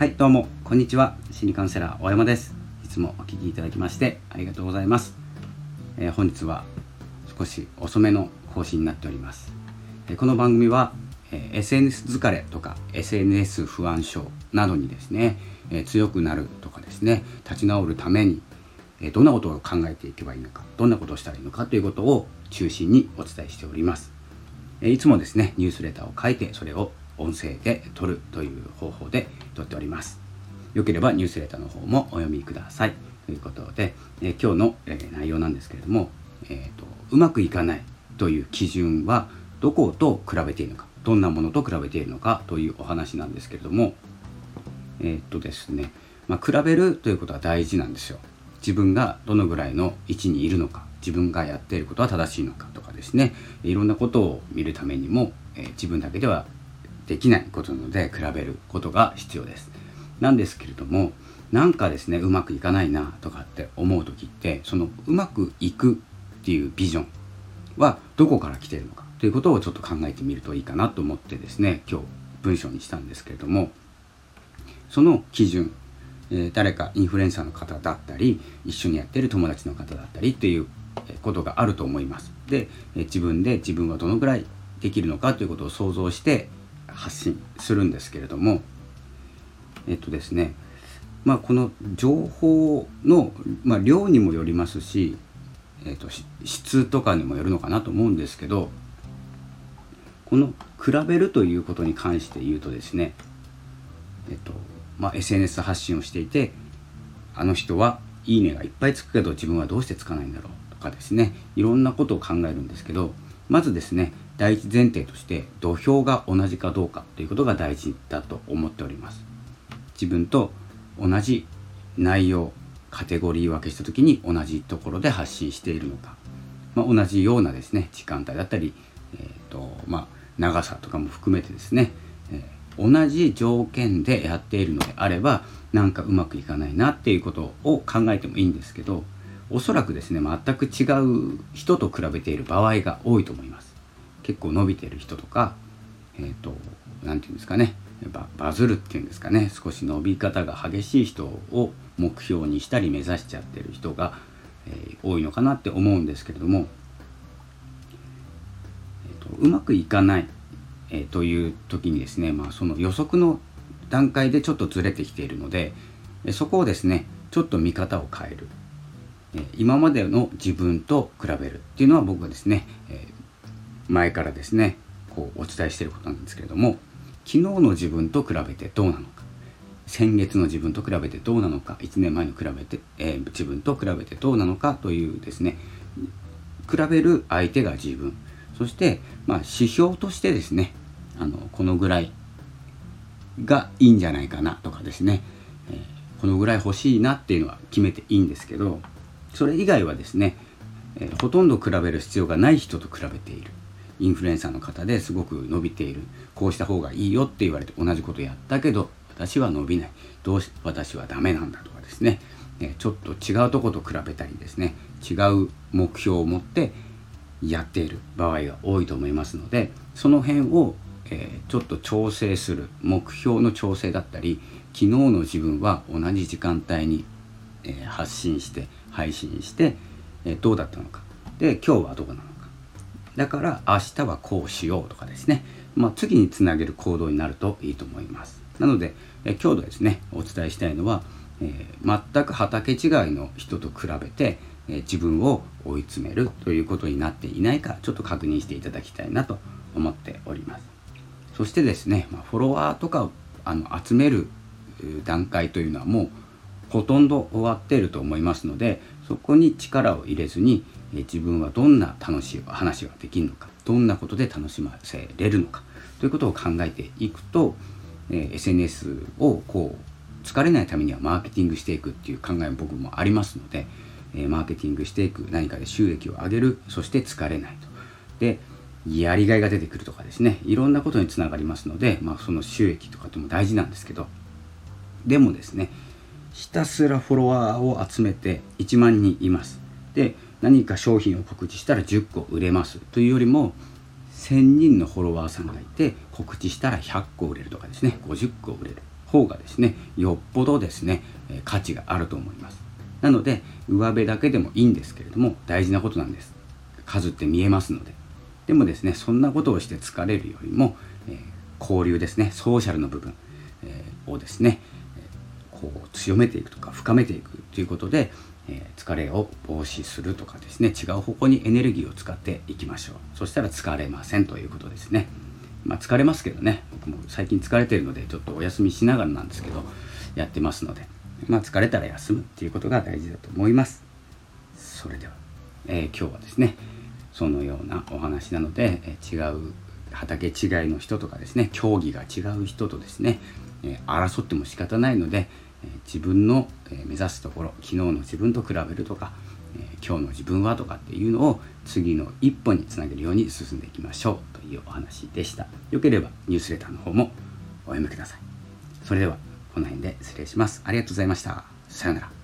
はいどうもこんにちは。心理カウンセラー大山です。いつもお聞きいただきましてありがとうございます、えー、本日は少し遅めの更新になっております、えー、この番組は、えー、SNS 疲れとか SNS 不安症などにですね、え強くなるとかですね立ち直るためにえどんなことを考えていけばいいのかどんなことをしたらいいのかということを中心にお伝えしております、えいつもですねニュースレターを書いてそれを音声で撮るという方法で撮っております。よければニュースレターの方もお読みください。ということで、え今日の、え内容なんですけれども、えーと、うまくいかないという基準はどこと比べているのかどんなものと比べているのかというお話なんですけれどもえっ、とですね、まあ、比べるということは大事なんですよ。自分がどのぐらいの位置にいるのか自分がやっていることは正しいのかとかですねいろんなことを見るためにも、えー、自分だけではできないことなので比べることが必要です。なんですけれどもなんかですねうまくいかないなとかって思う時ってそのうまくいくっていうビジョンはどこから来てるのかということをちょっと考えてみるといいかなと思ってですね今日文章にしたんですけれどもその基準え誰かインフルエンサーの方だったり一緒にやってる友達の方だったりっていうことがあると思います。で、え自分で自分はどのぐらいできるのかということを想像して発信するんですけれどもえっとですねまあこの情報の、まあ、量にもよりますし、えっと、質とかにもよるのかなと思うんですけどこの比べるということに関して言うとですねえっとまあ、SNS 発信をしていてあの人はいいねがいっぱいつくけど自分はどうしてつかないんだろうとかですねいろんなことを考えるんですけどまずですね第一前提として土俵が同じかどうかということが大事だと思っております。自分と同じ内容カテゴリー分けした時に同じところで発信しているのか、まあ、同じようなですね時間帯だったり、えーとまあ、長さとかも含めてですね、えー同じ条件でやっているのであればなんかうまくいかないなっていうことを考えてもいいんですけどおそらくですね全く違う人と比べている場合が多いと思います。結構伸びてる人とかえっ、ー、と何て言うんですかねバズるっていうんですかね少し伸び方が激しい人を目標にしたり目指しちゃってる人が、えー、多いのかなって思うんですけれども、えーと、うまくいかないえー、という時にですね、まあ、その予測の段階でちょっとずれてきているので、そこをですねちょっと見方を変える、今までの自分と比べるっていうのは僕はですね、え前からですねこうお伝えしていることなんですけれども昨日の自分と比べてどうなのか先月の自分と比べてどうなのか1年前に比べて、えー、自分と比べてどうなのかというですね比べる相手が自分。そして、まあ、指標としてですねあのこのぐらいがいいんじゃないかなとかですね、えー、このぐらい欲しいなっていうのは決めていいんですけどそれ以外はですね、えー、ほとんど比べる必要がない人と比べている。インフルエンサーの方ですごく伸びている。こうした方がいいよって言われて同じことやったけど私は伸びない。どうし私はダメなんだとかですね、えー、ちょっと違うとこと比べたりですね。違う目標を持ってやっている場合が多いと思いますのでその辺をえー、ちょっと調整する目標の調整だったり昨日の自分は同じ時間帯に、えー、発信して配信して、えー、どうだったのか。で今日はどうなのか。だから明日はこうしようとかですね、まあ、次につなげる行動になるといいと思います。なので、え今日ですねお伝えしたいのは、え全く畑違いの人と比べて、え自分を追い詰めるということになっていないかちょっと確認していただきたいなと思っております。そしてですね、まあ、フォロワーとかをあの集める段階というのはもうほとんど終わっていると思いますのでそこに力を入れずに自分はどんな楽しい話ができるのかどんなことで楽しませれるのかということを考えていくと、え SNS をこう疲れないためにはマーケティングしていくっていう考えも僕もありますので、えマーケティングしていく何かで収益を上げるそして疲れないと。でやりがいが出てくるとかですねいろんなことにつながりますので、まあ、その収益とかとも大事なんですけどでもですねひたすらフォロワーを集めて1万人います。で何か商品を告知したら10個売れます。というよりも1000人のフォロワーさんがいて告知したら100個売れるとかですね。50個売れる方がですねよっぽどですね価値があると思います。なので上辺だけでもいいんですけれども大事なことなんです。数って見えますので。でもですねそんなことをして疲れるよりも、えー、交流ですねソーシャルの部分、えー、をですね、こう強めていくとか深めていくということで、え疲れを防止するとかですね違う方向にエネルギーを使っていきましょう。そしたら疲れませんということですね。まあ、疲れますけどね僕も最近疲れてるのでちょっとお休みしながらなんですけどやってますので。まあ疲れたら休むっていうことが大事だと思います。それでは、えー、今日はですねそのようなお話なので、え違う畑違いの人とかですね競技が違う人とですね、え争っても仕方ないので、自分の、目指すところ昨日の自分と比べるとか、今日の自分はとかっていうのを次の一歩につなげるように進んでいきましょうというお話でした。よければニュースレターの方もお読みください。それではこの辺で失礼します。ありがとうございました。さようなら。